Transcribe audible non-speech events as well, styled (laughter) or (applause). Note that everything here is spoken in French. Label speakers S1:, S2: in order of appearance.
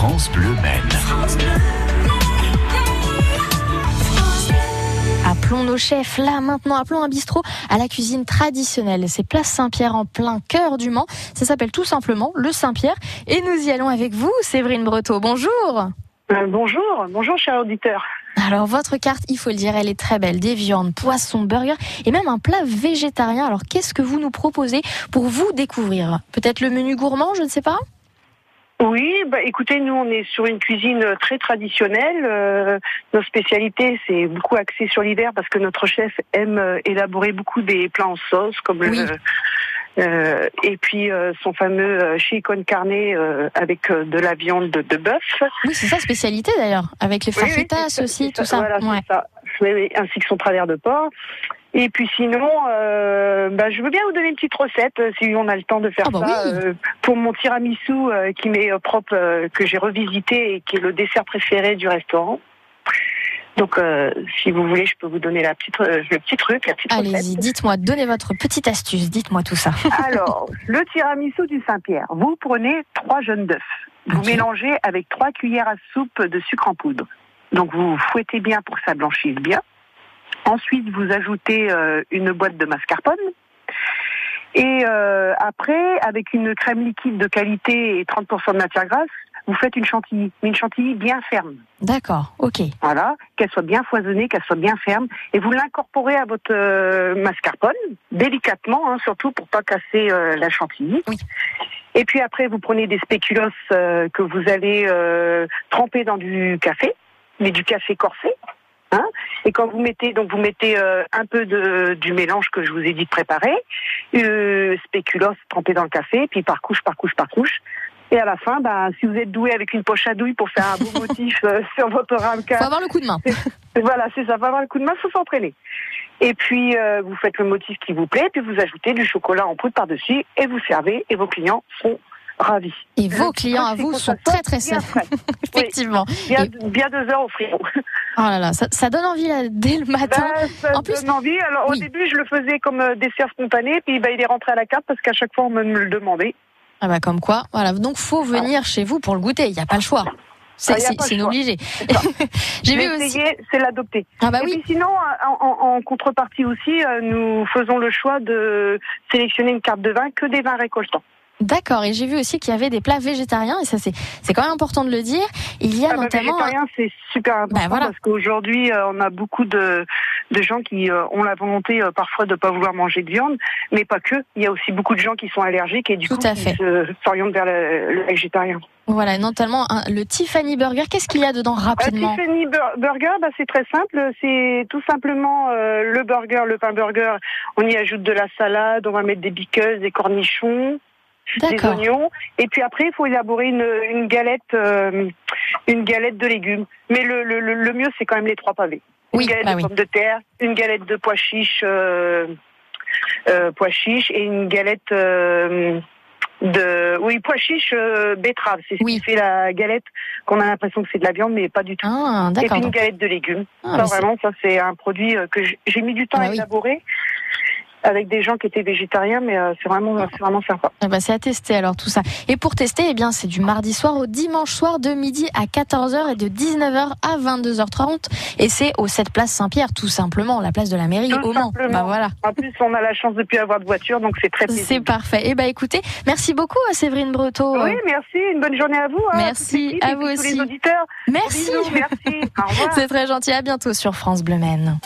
S1: France Bleu Maine.
S2: Appelons nos chefs là maintenant, appelons un bistrot à la cuisine traditionnelle. C'est Place Saint-Pierre en plein cœur du Mans. Ça s'appelle tout simplement le Saint-Pierre et nous y allons avec vous, Séverine Breteau. Bonjour.
S3: Euh, bonjour, bonjour cher auditeur.
S2: Alors votre carte, il faut le dire, elle est très belle. Des viandes, poissons, burgers et même un plat végétarien. Alors qu'est-ce que vous nous proposez pour vous découvrir? Peut-être le menu gourmand, je ne sais pas?
S3: Oui, bah écoutez, nous on est sur une cuisine très traditionnelle. Euh, nos spécialités, c'est beaucoup axé sur l'hiver parce que notre chef aime euh, élaborer beaucoup des plats en sauce, comme
S2: Oui.
S3: le, euh, et puis euh, son fameux euh, con carne euh, avec euh, de la viande de, de bœuf.
S2: Oui, c'est sa spécialité d'ailleurs, avec les
S3: Oui, oui, c'est
S2: aussi, tout ça.
S3: Voilà,
S2: Ouais.
S3: ça. Oui, oui, ainsi que son travers de porc. Et puis sinon, euh, bah, je veux bien vous donner une petite recette euh, si on a le temps de faire
S2: Ah bah
S3: ça
S2: oui.
S3: euh, pour mon tiramisu euh, qui m'est euh, propre, euh, que j'ai revisité et qui est le dessert préféré du restaurant. Donc, euh, si vous voulez, je peux vous donner la petite, euh, le petit truc, la petite recette.
S2: Allez-y, dites-moi, donnez votre petite astuce, dites-moi tout ça. (laughs)
S3: Alors, le tiramisu du Saint-Pierre. Vous prenez trois jaunes d'œufs. Vous mélangez avec trois cuillères à soupe de sucre en poudre. Donc, vous fouettez bien pour que ça blanchisse bien. Ensuite, vous ajoutez euh, une boîte de mascarpone. Et euh, après, avec une crème liquide de qualité et 30% de matière grasse, vous faites une chantilly, mais une chantilly bien ferme.
S2: D'accord, ok.
S3: Voilà, qu'elle soit bien foisonnée, qu'elle soit bien ferme, et vous l'incorporez à votre euh, mascarpone, délicatement, hein, surtout pour pas casser euh, la chantilly.
S2: Oui.
S3: Et puis après, vous prenez des spéculoos euh, que vous allez tremper dans du café, mais du café corsé. Hein et quand vous mettez, donc vous mettez euh, un peu de, du mélange que je vous ai dit de préparer, euh, spéculoos trempé dans le café, puis par couche, par couche, par couche. Et à la fin, bah, si vous êtes doué avec une poche à douille pour faire un beau motif (laughs) euh, sur votre ramequin,
S2: Faut avoir le coup de main.
S3: voilà, c'est ça, va avoir le coup de main, faut s'entraîner. Et puis, euh, vous faites le motif qui vous plaît, puis vous ajoutez du chocolat en poudre par-dessus, et vous servez, et vos clients sont ravis.
S2: Et vos clients à vous sont très très
S3: bien
S2: sains. (laughs) Effectivement.
S3: Bien,
S2: Et-
S3: bien deux heures au frigo.
S2: Oh là là, ça, ça donne envie là, dès le matin.
S3: Bah, ça
S2: En plus-
S3: donne envie. Alors,
S2: Oui.
S3: au début, je le faisais comme euh, dessert spontané, puis bah, il est rentré à la carte parce qu'à chaque fois, on me le demandait.
S2: Ah bah comme quoi, voilà. Donc faut venir chez vous pour le goûter. Il n'y a pas le choix. C'est
S3: Ah,
S2: obligé. (laughs) J'ai vu aussi.
S3: C'est l'adopter.
S2: Ah bah
S3: et
S2: oui.
S3: puis sinon, en, en- en contrepartie aussi, euh, nous faisons le choix de sélectionner une carte de vin que des vins récoltants.
S2: D'accord. Et j'ai vu aussi qu'il y avait des plats végétariens et ça c'est c'est quand même important de le dire. Il y a
S3: Ah bah,
S2: notamment.
S3: végétarien, c'est super important
S2: Bah, voilà.
S3: parce qu'aujourd'hui, euh, on a beaucoup de, de gens qui euh, ont la volonté euh, parfois de pas vouloir manger de viande, mais pas que. Il y a aussi beaucoup de gens qui sont allergiques et du
S2: Tout
S3: coup
S2: à
S3: qui s'orientent vers le, le végétarien.
S2: Voilà, notamment le Tiffany Burger. Qu'est-ce qu'il y a dedans rapidement
S3: Tiffany Bur- Burger, bah, c'est très simple. C'est tout simplement euh, le burger, le pain burger. On y ajoute de la salade, on va mettre des biqueuses, des cornichons, des oignons. Et puis après, il faut élaborer une, une galette, euh, une galette de légumes. Mais le, le, le- mieux, c'est quand même les trois pavés.
S2: Oui,
S3: une galette
S2: bah
S3: de
S2: oui.
S3: pommes de terre, une galette de pois chiches, euh, euh, pois chiches et une galette de, oui, pois chiches euh, betterave. C'est ce qui fait la galette qu'on a l'impression que c'est de la viande, mais pas du tout.
S2: Ah
S3: Et puis une galette de légumes.
S2: Ah,
S3: ça vraiment, ça c'est un produit que j'ai mis du temps
S2: Bah
S3: à
S2: oui.
S3: Avec des gens qui étaient végétariens, mais euh, c'est vraiment, c'est vraiment sympa.
S2: Ah bah, c'est à tester alors tout ça. Et pour tester, eh bien c'est du mardi soir au dimanche soir de midi à 14h et de 19h à 22h30 et c'est au 7 place Saint-Pierre tout simplement, la place de la mairie
S3: Tout
S2: au Mans. Bah voilà.
S3: En plus, on a la chance de plus avoir de voiture, donc c'est très
S2: C'est
S3: plaisir.
S2: parfait. Et bah écoutez, merci beaucoup à Séverine Breteau.
S3: Oui, merci. Une bonne journée à vous. hein,
S2: Merci, à vous
S3: puis tous
S2: aussi.
S3: les auditeurs.
S2: Merci.
S3: Bisous, merci. (laughs) Au revoir.
S2: C'est très gentil. À bientôt sur France Bleu Maine.